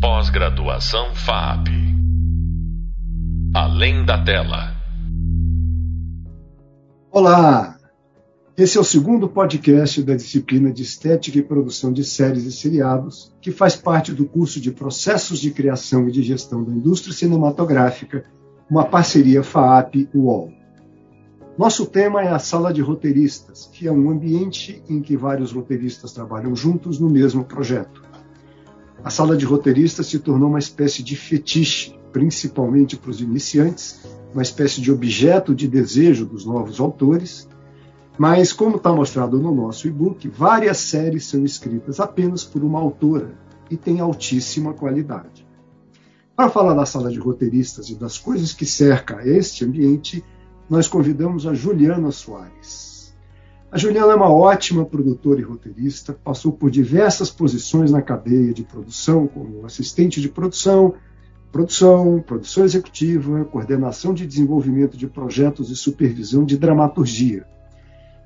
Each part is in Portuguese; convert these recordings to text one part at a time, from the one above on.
Pós-graduação FAP. Além da tela. Olá! Esse é o segundo podcast da disciplina de Estética e Produção de Séries e Seriados, que faz parte do curso de Processos de Criação e de Gestão da Indústria Cinematográfica, uma parceria FAAP-UOL. Nosso tema é a sala de roteiristas, que é um ambiente em que vários roteiristas trabalham juntos no mesmo projeto. A sala de roteiristas se tornou uma espécie de fetiche, principalmente para os iniciantes, uma espécie de objeto de desejo dos novos autores. Mas, como está mostrado no nosso e-book, várias séries são escritas apenas por uma autora e têm altíssima qualidade. Para falar da sala de roteiristas e das coisas que cerca este ambiente, nós convidamos a Juliana Soares. A Juliana é uma ótima produtora e roteirista, passou por diversas posições na cadeia de produção, como assistente de produção, produção, produção executiva, coordenação de desenvolvimento de projetos e supervisão de dramaturgia.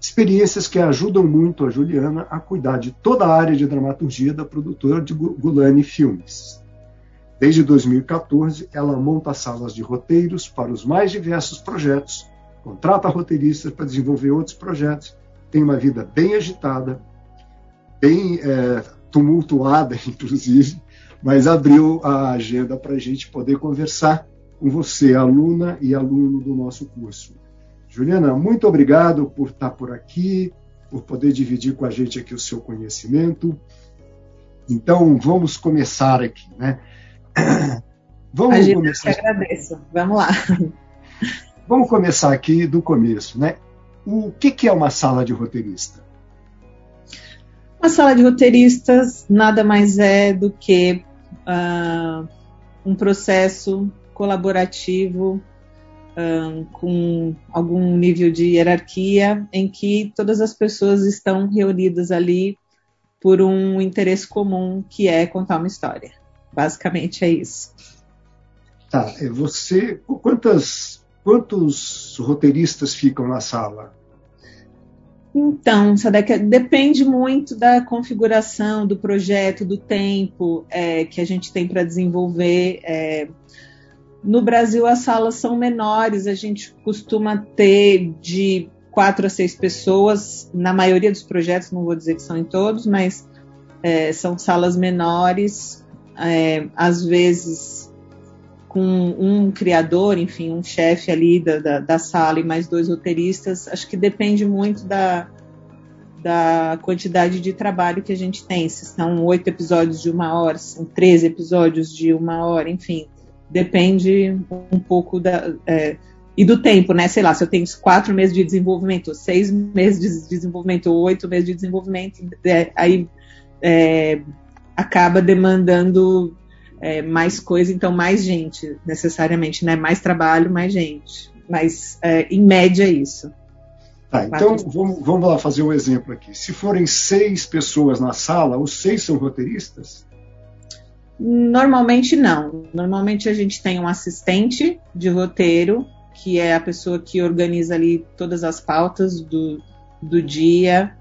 Experiências que ajudam muito a Juliana a cuidar de toda a área de dramaturgia da produtora de Gulani Filmes. Desde 2014, ela monta salas de roteiros para os mais diversos projetos, contrata roteiristas para desenvolver outros projetos, tem uma vida bem agitada, bem é, tumultuada, inclusive, mas abriu a agenda para a gente poder conversar com você, aluna e aluno do nosso curso. Juliana, muito obrigado por estar por aqui, por poder dividir com a gente aqui o seu conhecimento. Então, vamos começar aqui, né? Vamos a gente começar. agradeço. Vamos lá. Vamos começar aqui do começo, né? O que, que é uma sala de roteirista? Uma sala de roteiristas nada mais é do que uh, um processo colaborativo uh, com algum nível de hierarquia em que todas as pessoas estão reunidas ali por um interesse comum que é contar uma história. Basicamente é isso. Tá, é, você quantas Quantos roteiristas ficam na sala? Então, Sadek, depende muito da configuração do projeto, do tempo é, que a gente tem para desenvolver. É, no Brasil, as salas são menores, a gente costuma ter de quatro a seis pessoas, na maioria dos projetos, não vou dizer que são em todos, mas é, são salas menores, é, às vezes com um criador, enfim, um chefe ali da, da, da, sala e mais dois roteiristas, acho que depende muito da, da quantidade de trabalho que a gente tem. Se são oito episódios de uma hora, se são treze episódios de uma hora, enfim, depende um pouco da. É, e do tempo, né? Sei lá, se eu tenho quatro meses de desenvolvimento, seis meses de desenvolvimento, oito meses de desenvolvimento, é, aí é, acaba demandando é, mais coisa, então mais gente, necessariamente, né? Mais trabalho, mais gente. Mas, é, em média, é isso. Tá, então vamos, vamos lá fazer um exemplo aqui. Se forem seis pessoas na sala, os seis são roteiristas? Normalmente não. Normalmente a gente tem um assistente de roteiro, que é a pessoa que organiza ali todas as pautas do, do dia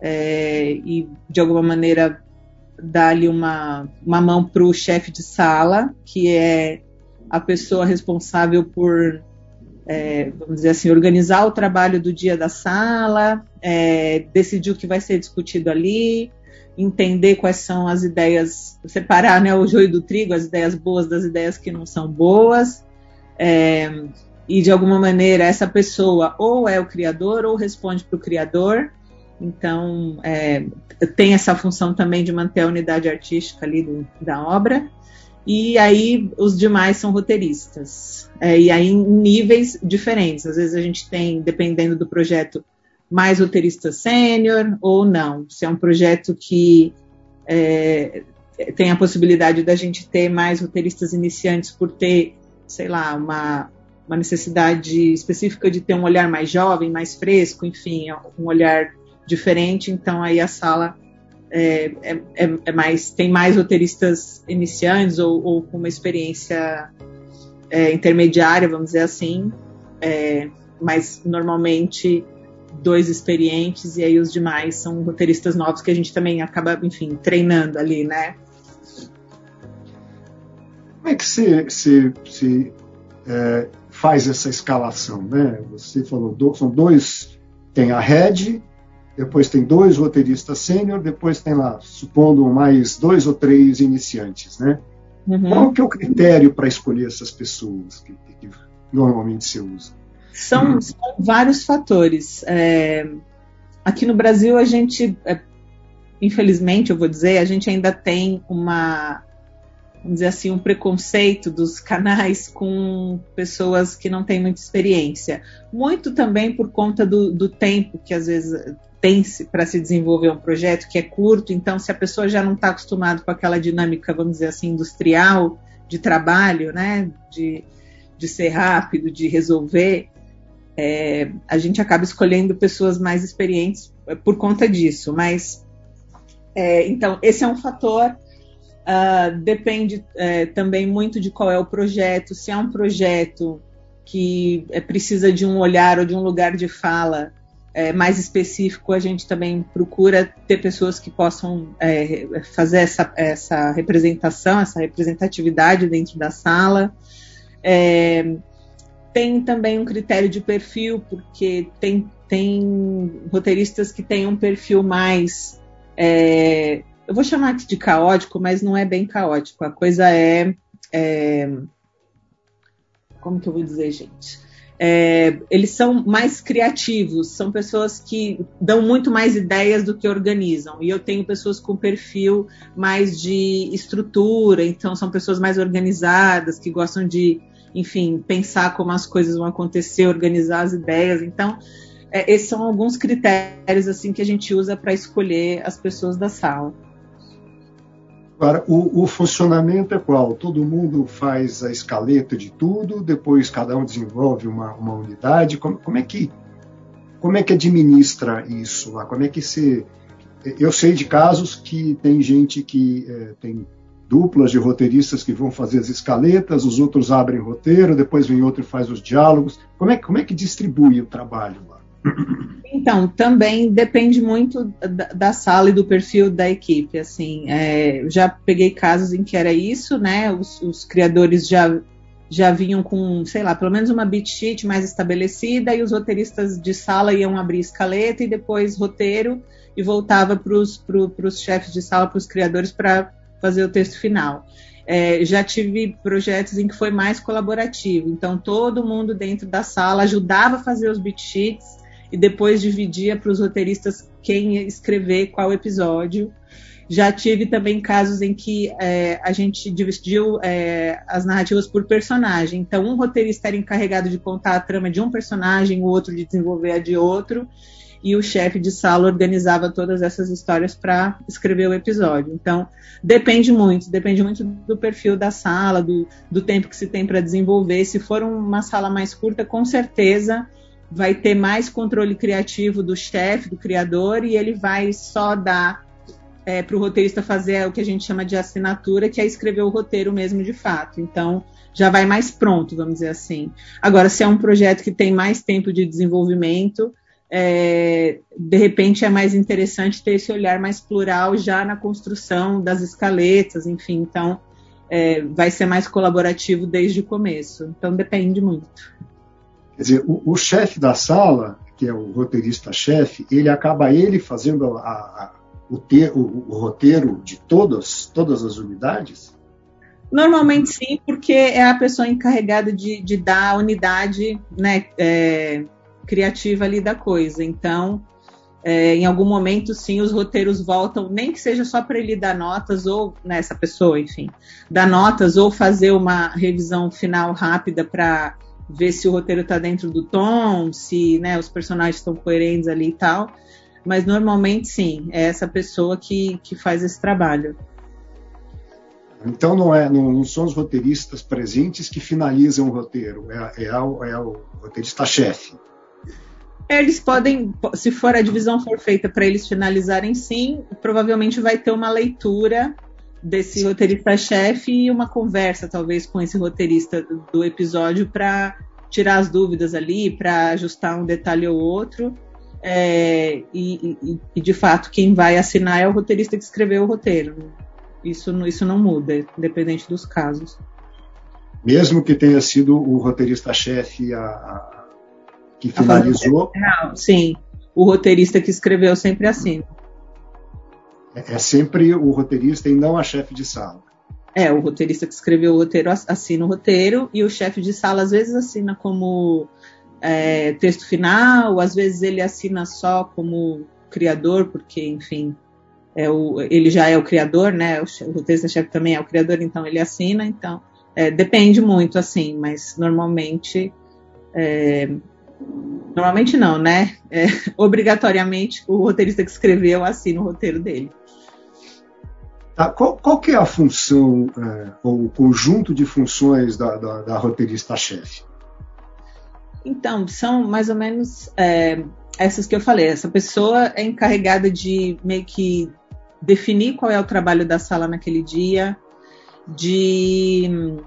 é, e de alguma maneira ali uma, uma mão para o chefe de sala, que é a pessoa responsável por, é, vamos dizer assim, organizar o trabalho do dia da sala, é, decidir o que vai ser discutido ali, entender quais são as ideias, separar né, o joio do trigo, as ideias boas das ideias que não são boas. É, e de alguma maneira essa pessoa ou é o criador ou responde para o criador então, é, tem essa função também de manter a unidade artística ali do, da obra. E aí, os demais são roteiristas. É, e aí, em níveis diferentes. Às vezes, a gente tem, dependendo do projeto, mais roteirista sênior ou não. Se é um projeto que é, tem a possibilidade da gente ter mais roteiristas iniciantes por ter, sei lá, uma, uma necessidade específica de ter um olhar mais jovem, mais fresco, enfim, um olhar diferente, então aí a sala é, é, é, é mais tem mais roteiristas iniciantes ou, ou com uma experiência é, intermediária, vamos dizer assim, é, mas normalmente dois experientes e aí os demais são roteiristas novos que a gente também acaba, enfim, treinando ali, né? Como é que você, você, você é, faz essa escalação? Né? Você falou, do, são dois, tem a head, depois tem dois roteiristas sênior, depois tem lá, supondo mais dois ou três iniciantes, né? Uhum. Qual que é o critério para escolher essas pessoas que, que, normalmente se usa? São, uhum. são vários fatores. É, aqui no Brasil a gente, é, infelizmente, eu vou dizer, a gente ainda tem uma vamos dizer assim, um preconceito dos canais com pessoas que não têm muita experiência. Muito também por conta do, do tempo que às vezes tem para se desenvolver um projeto que é curto, então se a pessoa já não está acostumada com aquela dinâmica, vamos dizer assim, industrial de trabalho, né, de, de ser rápido, de resolver, é, a gente acaba escolhendo pessoas mais experientes por conta disso. Mas é, então esse é um fator Uh, depende é, também muito de qual é o projeto. Se é um projeto que é, precisa de um olhar ou de um lugar de fala é, mais específico, a gente também procura ter pessoas que possam é, fazer essa, essa representação, essa representatividade dentro da sala. É, tem também um critério de perfil, porque tem, tem roteiristas que têm um perfil mais é, eu vou chamar de caótico, mas não é bem caótico. A coisa é, é como que eu vou dizer, gente? É, eles são mais criativos, são pessoas que dão muito mais ideias do que organizam. E eu tenho pessoas com perfil mais de estrutura, então são pessoas mais organizadas, que gostam de, enfim, pensar como as coisas vão acontecer, organizar as ideias. Então, é, esses são alguns critérios assim que a gente usa para escolher as pessoas da sala. Agora, o, o, funcionamento é qual? Todo mundo faz a escaleta de tudo, depois cada um desenvolve uma, uma unidade. Como, como, é que como é que administra isso lá? Como é que se eu sei de casos que tem gente que é, tem duplas de roteiristas que vão fazer as escaletas, os outros abrem roteiro, depois vem outro e faz os diálogos. Como é, como é que distribui o trabalho lá? Então, também depende muito da, da, sala e do perfil da equipe. Assim, é, já peguei casos em que era isso, né? Os, os, criadores já, já vinham com, sei lá, pelo menos uma beat sheet mais estabelecida e os roteiristas de sala iam abrir escaleta e depois roteiro e voltava para os chefes de sala, para os criadores, para fazer o texto final. É, já tive projetos em que foi mais colaborativo, então todo mundo dentro da sala ajudava a fazer os beat sheets e depois dividia para os roteiristas quem escrever qual episódio. Já tive também casos em que é, a gente dividiu é, as narrativas por personagem. Então, um roteirista era encarregado de contar a trama de um personagem, o outro de desenvolver a de outro, e o chefe de sala organizava todas essas histórias para escrever o episódio. Então, depende muito, depende muito do perfil da sala, do, do tempo que se tem para desenvolver. Se for uma sala mais curta, com certeza vai ter mais controle criativo do chefe, do criador, e ele vai só dar é, para o roteirista fazer o que a gente chama de assinatura, que é escrever o roteiro mesmo de fato. Então, já vai mais pronto, vamos dizer assim. Agora, se é um projeto que tem mais tempo de desenvolvimento, é, de repente é mais interessante ter esse olhar mais plural já na construção das escaletas, enfim. Então, é, vai ser mais colaborativo desde o começo. Então, depende muito. Quer dizer, o, o chefe da sala, que é o roteirista-chefe, ele acaba ele fazendo a, a, o, o, o, roteiro de todas, todas as unidades? Normalmente sim, porque é a pessoa encarregada de, de dar a unidade né, é, criativa ali da coisa. Então, é, em algum momento, sim, os roteiros voltam, nem que seja só para ele dar notas, ou nessa né, pessoa, enfim, dar notas, ou fazer uma revisão final rápida para ver se o roteiro está dentro do tom, se né, os personagens estão coerentes ali e tal. Mas normalmente sim, é essa pessoa que, que faz esse trabalho. Então não, é, não, não são os roteiristas presentes que finalizam o roteiro, é, é, é o roteirista-chefe. Eles podem, se for a divisão for feita para eles finalizarem sim, provavelmente vai ter uma leitura desse roteirista-chefe e uma conversa, talvez, com esse roteirista do episódio para tirar as dúvidas ali, para ajustar um detalhe ou outro. É, e, e, e, de fato, quem vai assinar é o roteirista que escreveu o roteiro. Isso, isso não muda, independente dos casos. Mesmo que tenha sido o roteirista-chefe a, a, que finalizou. Não, sim, o roteirista que escreveu sempre assina. É, é sempre o roteirista e não a chefe de sala. É, o roteirista que escreveu o roteiro assina o roteiro e o chefe de sala às vezes assina como é, texto final, às vezes ele assina só como criador, porque, enfim, é o, ele já é o criador, né? O, o roteirista-chefe também é o criador, então ele assina, então é, depende muito, assim, mas normalmente. Normalmente não, né? É, obrigatoriamente o roteirista que escreveu assina o roteiro dele. Tá, qual, qual que é a função é, ou o conjunto de funções da, da, da roteirista-chefe? Então, são mais ou menos é, essas que eu falei. Essa pessoa é encarregada de meio que definir qual é o trabalho da sala naquele dia, de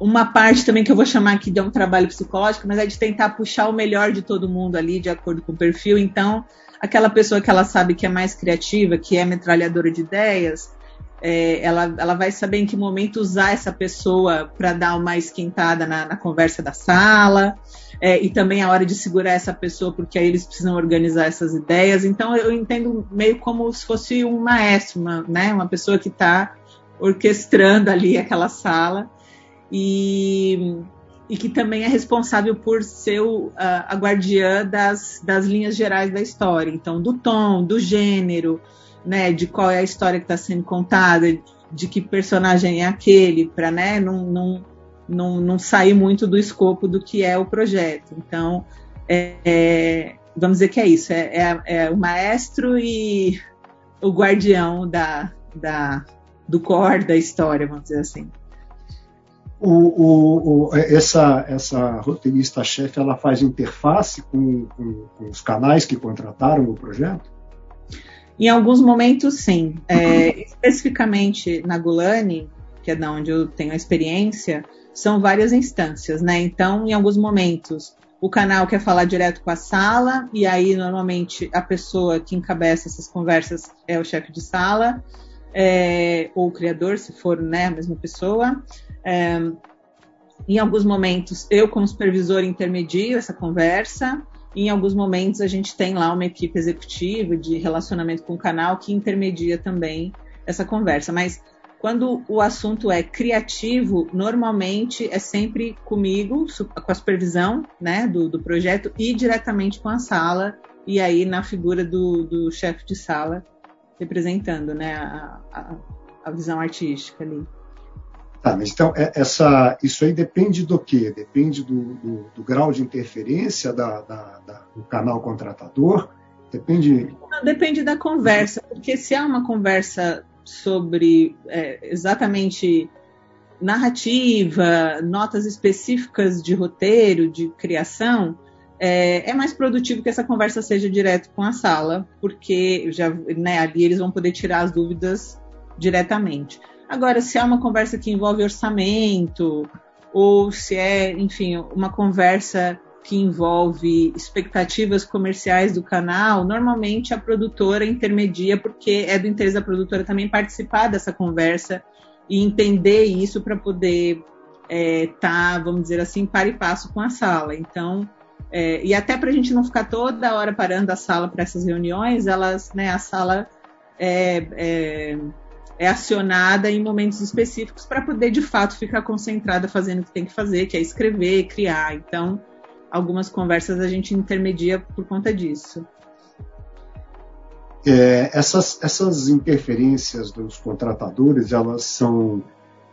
uma parte também que eu vou chamar aqui de um trabalho psicológico, mas é de tentar puxar o melhor de todo mundo ali, de acordo com o perfil. Então, aquela pessoa que ela sabe que é mais criativa, que é metralhadora de ideias, é, ela, ela vai saber em que momento usar essa pessoa para dar uma esquentada na, na conversa da sala, é, e também a hora de segurar essa pessoa, porque aí eles precisam organizar essas ideias. Então eu entendo meio como se fosse um maestro, uma, né, uma pessoa que está orquestrando ali aquela sala e, e que também é responsável por ser o, a, a guardiã das, das linhas gerais da história. Então, do tom, do gênero, né, de qual é a história que está sendo contada, de que personagem é aquele, para né, não, não, não, não sair muito do escopo do que é o projeto. Então, é, é, vamos dizer que é isso: é, é, é, o maestro e o guardião da, da, do core da história, vamos dizer assim. O, o, o, essa, essa roteirista-chefe ela faz interface com, com, com os canais que contrataram o projeto? Em alguns momentos, sim. É, especificamente na Gulani, que é da onde eu tenho a experiência, são várias instâncias, né? Então, em alguns momentos, o canal quer falar direto com a sala, e aí, normalmente, a pessoa que encabeça essas conversas é o chefe de sala, é, ou o criador, se for né, a mesma pessoa. É, em alguns momentos, eu, como supervisor, intermedio essa conversa. Em alguns momentos a gente tem lá uma equipe executiva de relacionamento com o canal que intermedia também essa conversa. Mas quando o assunto é criativo, normalmente é sempre comigo, com a supervisão né, do, do projeto e diretamente com a sala, e aí na figura do, do chefe de sala, representando né, a, a, a visão artística ali. Tá, mas então é, essa, isso aí depende do quê? Depende do, do, do grau de interferência da, da, da, do canal contratador? Depende. Não, depende da conversa, porque se há uma conversa sobre é, exatamente narrativa, notas específicas de roteiro, de criação, é, é, mais produtivo que essa conversa seja direto com a sala, porque já né, ali eles vão poder tirar as dúvidas diretamente. Agora, se é uma conversa que envolve orçamento, ou se é, enfim, uma conversa que envolve expectativas comerciais do canal, normalmente a produtora intermedia, porque é do interesse da produtora também participar dessa conversa e entender isso para poder estar, é, tá, vamos dizer assim, par e passo com a sala. Então, é, e até para a gente não ficar toda hora parando a sala para essas reuniões, elas, né, a sala é, é acionada em momentos específicos para poder de fato ficar concentrada fazendo o que tem que fazer, que é escrever, criar. Então, algumas conversas a gente intermedia por conta disso. É, essas, essas interferências dos contratadores, elas são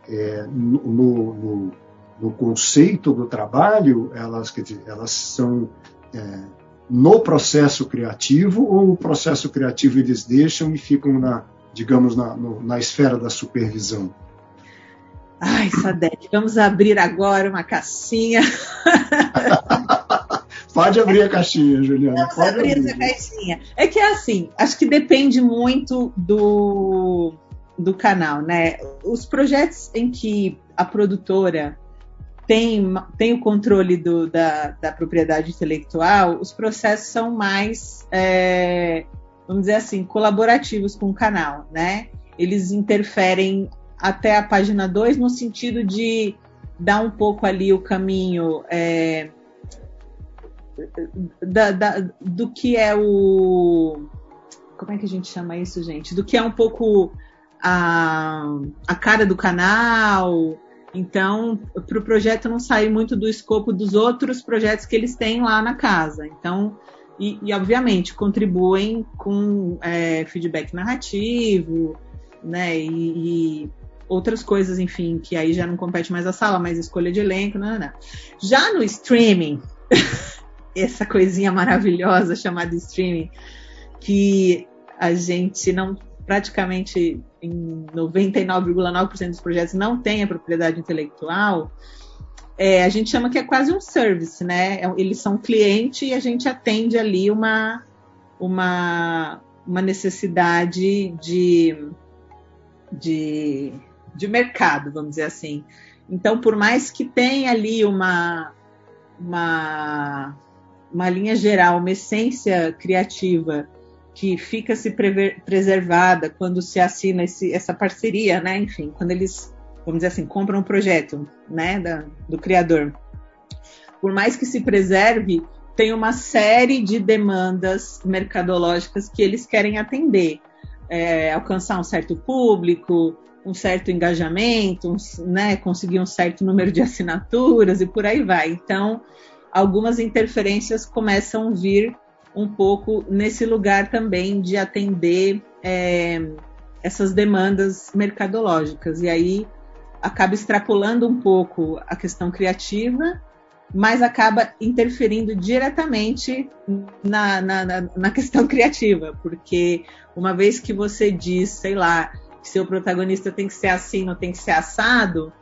é, no, no, no, conceito do trabalho, elas, dizer, elas são é, no processo criativo ou o processo criativo eles deixam e ficam na, digamos, na, no, na esfera da supervisão? Ai, Sadek, vamos abrir agora uma caixinha. Pode abrir a caixinha, Juliana. Vamos Pode abrir, abrir essa caixinha. É que é assim, acho que depende muito do, do canal, né? Os projetos em que a produtora tem, tem o controle do, da, da propriedade intelectual, os processos são mais é, vamos dizer assim, colaborativos com o canal, né? Eles interferem até a página 2 no sentido de dá um pouco ali o caminho é, da, da, do que é o. Como é que a gente chama isso, gente? Do que é um pouco a, a cara do canal. Então, para o pro projeto não sair muito do escopo dos outros projetos que eles têm lá na casa. Então, e, e obviamente, contribuem com é, feedback narrativo, né? E, e, outras coisas, enfim, que aí já não compete mais a sala, mas escolha de elenco, não, não. Já no streaming, essa coisinha maravilhosa chamada streaming, que a gente não praticamente em 99,9% dos projetos não tem a propriedade intelectual, é, a gente chama que é quase um service, né? É, eles são cliente e a gente atende ali uma, uma, uma necessidade de, de, de mercado, vamos dizer assim. Então, por mais que tenha ali uma, uma, uma linha geral, uma essência criativa que fica se preservada quando se assina esse, essa parceria, né? Enfim, quando eles, vamos dizer assim, compram um projeto, né, da, do criador. Por mais que se preserve, tem uma série de demandas mercadológicas que eles querem atender, é, alcançar um certo público, um certo engajamento, um, né, conseguir um certo número de assinaturas e por aí vai. Então, algumas interferências começam a vir um pouco nesse lugar também de atender é, essas demandas mercadológicas. E aí acaba extrapolando um pouco a questão criativa, mas acaba interferindo diretamente na, na, na, questão criativa, porque uma vez que você diz, sei lá, que seu protagonista tem que ser assim, não tem que ser assado,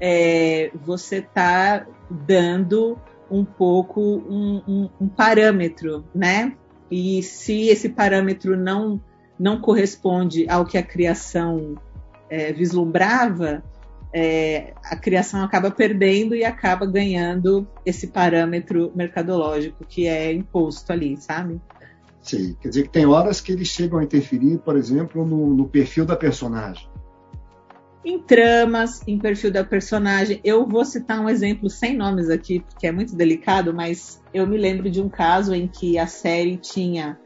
é, você está dando um pouco um, um, um parâmetro, né? E se esse parâmetro não, não corresponde ao que a criação é, vislumbrava, é, a criação acaba perdendo e acaba ganhando esse parâmetro mercadológico que é imposto ali, sabe? Sim, quer dizer que tem horas que eles chegam a interferir, por exemplo, no, no perfil da personagem em tramas, em perfil da personagem. Eu vou citar um exemplo sem nomes aqui, porque é muito delicado, mas eu me lembro de um caso em que a série tinha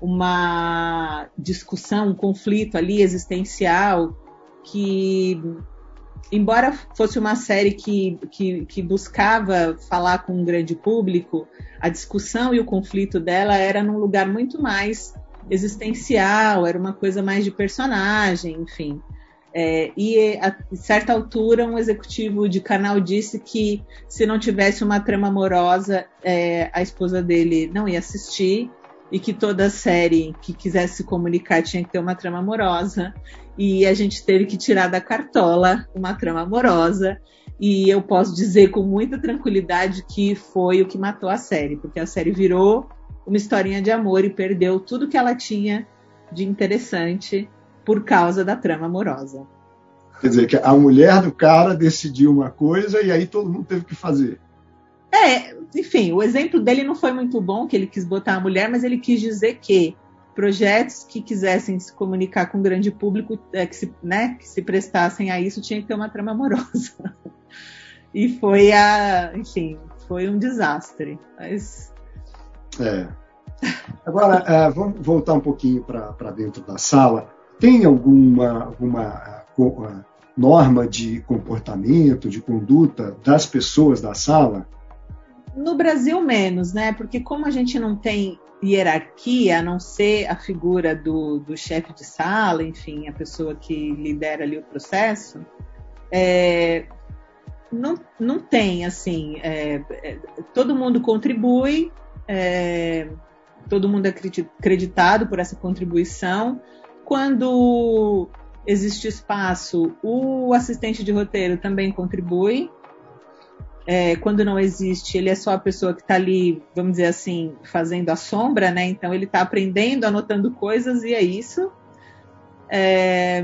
uma discussão, um conflito ali existencial que embora fosse uma série que, que, que, buscava falar com um grande público, a discussão e o conflito dela era num lugar muito mais existencial, era uma coisa mais de personagem, enfim. É, e a certa altura um executivo de canal disse que se não tivesse uma trama amorosa, é, a esposa dele não ia assistir e que toda série que quisesse se comunicar tinha que ter uma trama amorosa. E a gente teve que tirar da cartola uma trama amorosa. E eu posso dizer com muita tranquilidade que foi o que matou a série, porque a série virou uma historinha de amor e perdeu tudo que ela tinha de interessante por causa da trama amorosa. Quer dizer, que a mulher do cara decidiu uma coisa e aí todo mundo teve que fazer. É, enfim, o exemplo dele não foi muito bom, que ele quis botar a mulher, mas ele quis dizer que projetos que quisessem se comunicar com o grande público, é, que, se, né, que se prestassem a isso, tinha que ter uma trama amorosa. e foi a, enfim, foi um desastre. Mas... É. Agora, é, vamos voltar um pouquinho para dentro da sala tem alguma, alguma uh, norma de comportamento, de conduta das pessoas da sala? No Brasil, menos, né? Porque como a gente não tem hierarquia, a não ser a figura do, do chefe de sala, enfim, a pessoa que lidera ali o processo, é, não, não tem, assim, é, é, todo mundo contribui, é, todo mundo é acreditado por essa contribuição, quando existe espaço, o assistente de roteiro também contribui. É, quando não existe, ele é só a pessoa que está ali, vamos dizer assim, fazendo a sombra, né? Então ele está aprendendo, anotando coisas e é isso. É,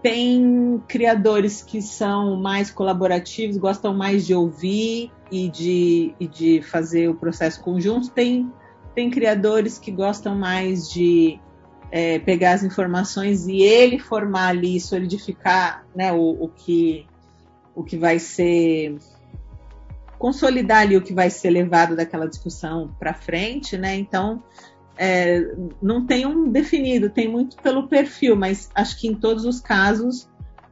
tem criadores que são mais colaborativos, gostam mais de ouvir e de, e de fazer o processo conjunto. Tem, tem criadores que gostam mais de é, pegar as informações e ele formar ali, solidificar né, o, o, que, o que vai ser consolidar ali o que vai ser levado daquela discussão para frente, né? Então é, não tem um definido, tem muito pelo perfil, mas acho que em todos os casos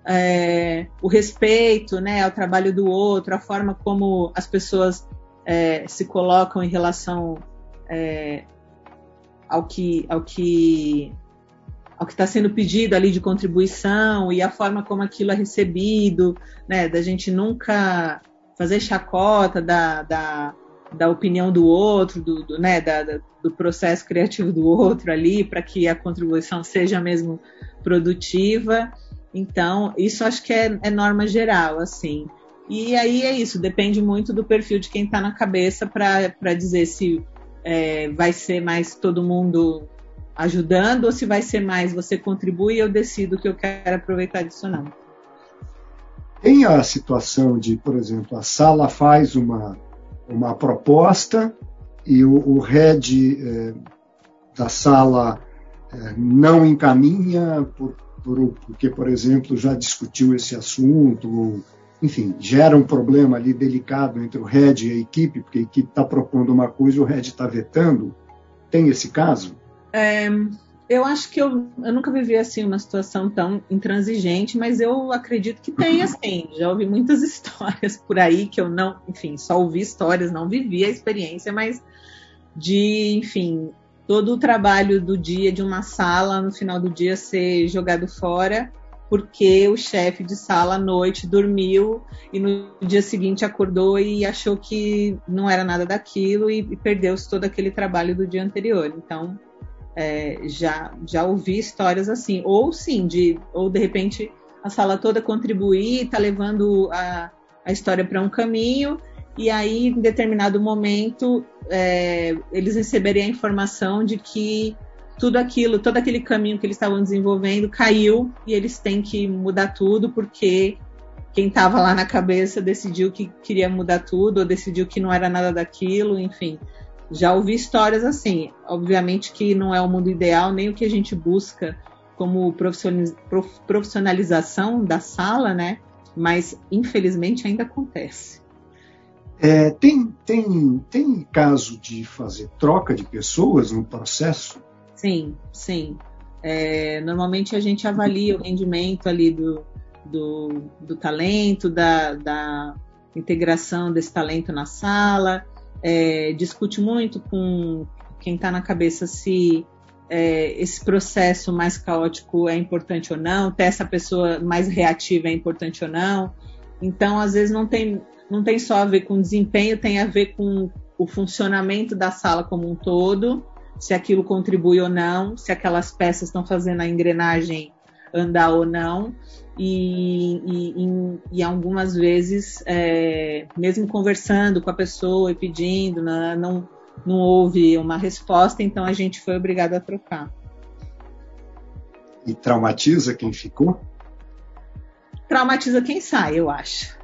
é, o respeito, né, ao trabalho do outro, a forma como as pessoas é, se colocam em relação é, ao que ao que ao que está sendo pedido ali de contribuição e a forma como aquilo é recebido, né, da gente nunca fazer chacota da, da, da opinião do outro, do, do né, da, do processo criativo do outro ali, para que a contribuição seja mesmo produtiva. Então, isso acho que é, é norma geral, assim. E aí é isso, depende muito do perfil de quem está na cabeça para dizer se é, vai ser mais todo mundo ajudando ou se vai ser mais você contribui eu decido que eu quero aproveitar disso não. Tem a situação de, por exemplo, a sala faz uma, uma proposta e o, o head é, da sala é, não encaminha por, por, porque, por exemplo, já discutiu esse assunto, ou, enfim, gera um problema ali delicado entre o head e a equipe, porque a equipe está propondo uma coisa e o head está vetando. Tem esse caso? É, eu acho que eu, eu nunca vivi assim uma situação tão intransigente, mas eu acredito que tem assim. Já ouvi muitas histórias por aí que eu não, enfim, só ouvi histórias, não vivi a experiência, mas de, enfim, todo o trabalho do dia de uma sala no final do dia ser jogado fora porque o chefe de sala à noite dormiu e no dia seguinte acordou e achou que não era nada daquilo e, e perdeu-se todo aquele trabalho do dia anterior. Então, é, já, já ouvi histórias assim, ou sim, de, ou de repente a sala toda contribuir, está levando a, a história para um caminho, e aí, em determinado momento, é, eles receberem a informação de que tudo aquilo, todo aquele caminho que eles estavam desenvolvendo caiu e eles têm que mudar tudo porque quem estava lá na cabeça decidiu que queria mudar tudo ou decidiu que não era nada daquilo, enfim. Já ouvi histórias assim. Obviamente que não é o mundo ideal, nem o que a gente busca como profissionalização da sala, né? Mas infelizmente ainda acontece. É, tem, tem, tem caso de fazer troca de pessoas no processo? Sim, sim. É, normalmente a gente avalia o rendimento ali do, do, do talento, da, da integração desse talento na sala, é, discute muito com quem está na cabeça se é, esse processo mais caótico é importante ou não, ter essa pessoa mais reativa é importante ou não. Então, às vezes, não tem, não tem só a ver com desempenho, tem a ver com o funcionamento da sala como um todo, se aquilo contribui ou não, se aquelas peças estão fazendo a engrenagem andar ou não e, e, e algumas vezes, é, mesmo conversando com a pessoa e pedindo, não, não, não houve uma resposta, então a gente foi obrigado a trocar. E traumatiza quem ficou? Traumatiza quem sai, eu acho.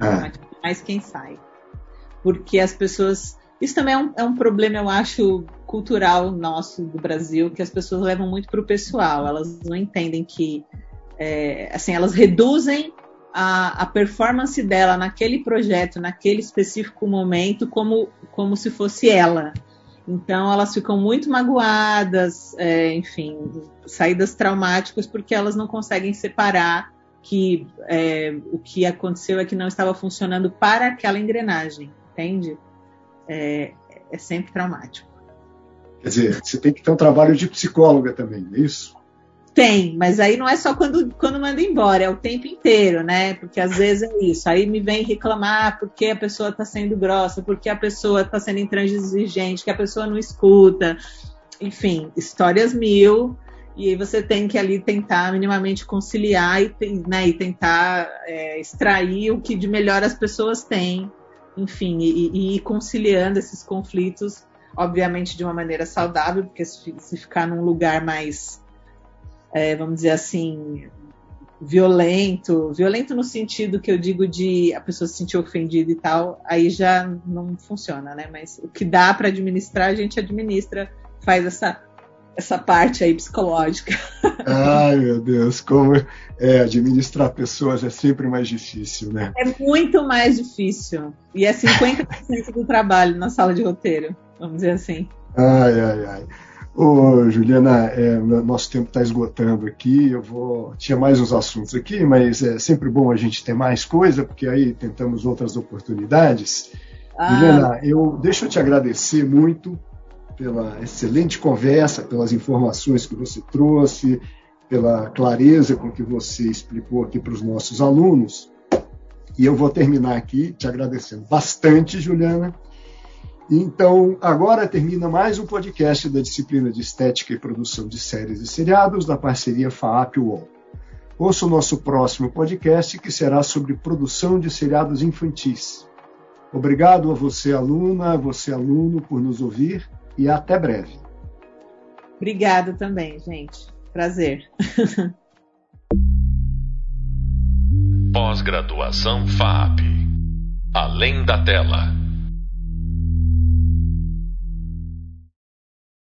Ah. Traumatiza mais quem sai. Porque as pessoas. Isso também é um, é um problema, eu acho, cultural nosso do Brasil, que as pessoas levam muito para o pessoal. Elas não entendem que é, assim, elas reduzem a, a, performance dela naquele projeto, naquele específico momento, como, como se fosse ela. Então, elas ficam muito magoadas, é, enfim, saídas traumáticas, porque elas não conseguem separar que é, o que aconteceu é que não estava funcionando para aquela engrenagem, entende? É, é sempre traumático. Quer dizer, você tem que ter um trabalho de psicóloga também, é isso? Tem, mas aí não é só quando, quando manda embora, é o tempo inteiro, né? Porque às vezes é isso. Aí me vem reclamar porque a pessoa está sendo grossa, porque a pessoa está sendo intransigente, que a pessoa não escuta. Enfim, histórias mil. E aí você tem que ali tentar minimamente conciliar e, né, e tentar é, extrair o que de melhor as pessoas têm. Enfim, e, e conciliando esses conflitos, obviamente de uma maneira saudável, porque se, se ficar num lugar mais é, vamos dizer assim, violento, violento no sentido que eu digo de a pessoa se sentir ofendida e tal, aí já não funciona, né? Mas o que dá para administrar, a gente administra, faz essa essa parte aí psicológica. Ai, meu Deus, como é, administrar pessoas é sempre mais difícil, né? É muito mais difícil. E é 50% do trabalho na sala de roteiro, vamos dizer assim. Ai, ai, ai. Ô, Juliana, é, nosso tempo está esgotando aqui. Eu vou. Tinha mais uns assuntos aqui, mas é sempre bom a gente ter mais coisa, porque aí tentamos outras oportunidades. Ah. Juliana, eu deixa eu te agradecer muito pela excelente conversa, pelas informações que você trouxe, pela clareza com que você explicou aqui para os nossos alunos. E eu vou terminar aqui te agradecendo bastante, Juliana. Então, agora termina mais um podcast da disciplina de Estética e Produção de Séries e Seriados da parceria FAAP-UOL. Ouça o nosso próximo podcast, que será sobre produção de seriados infantis. Obrigado a você, aluna, a você, aluno, por nos ouvir e até breve. Obrigada também, gente. Prazer. Pós-graduação FAP. Além da tela.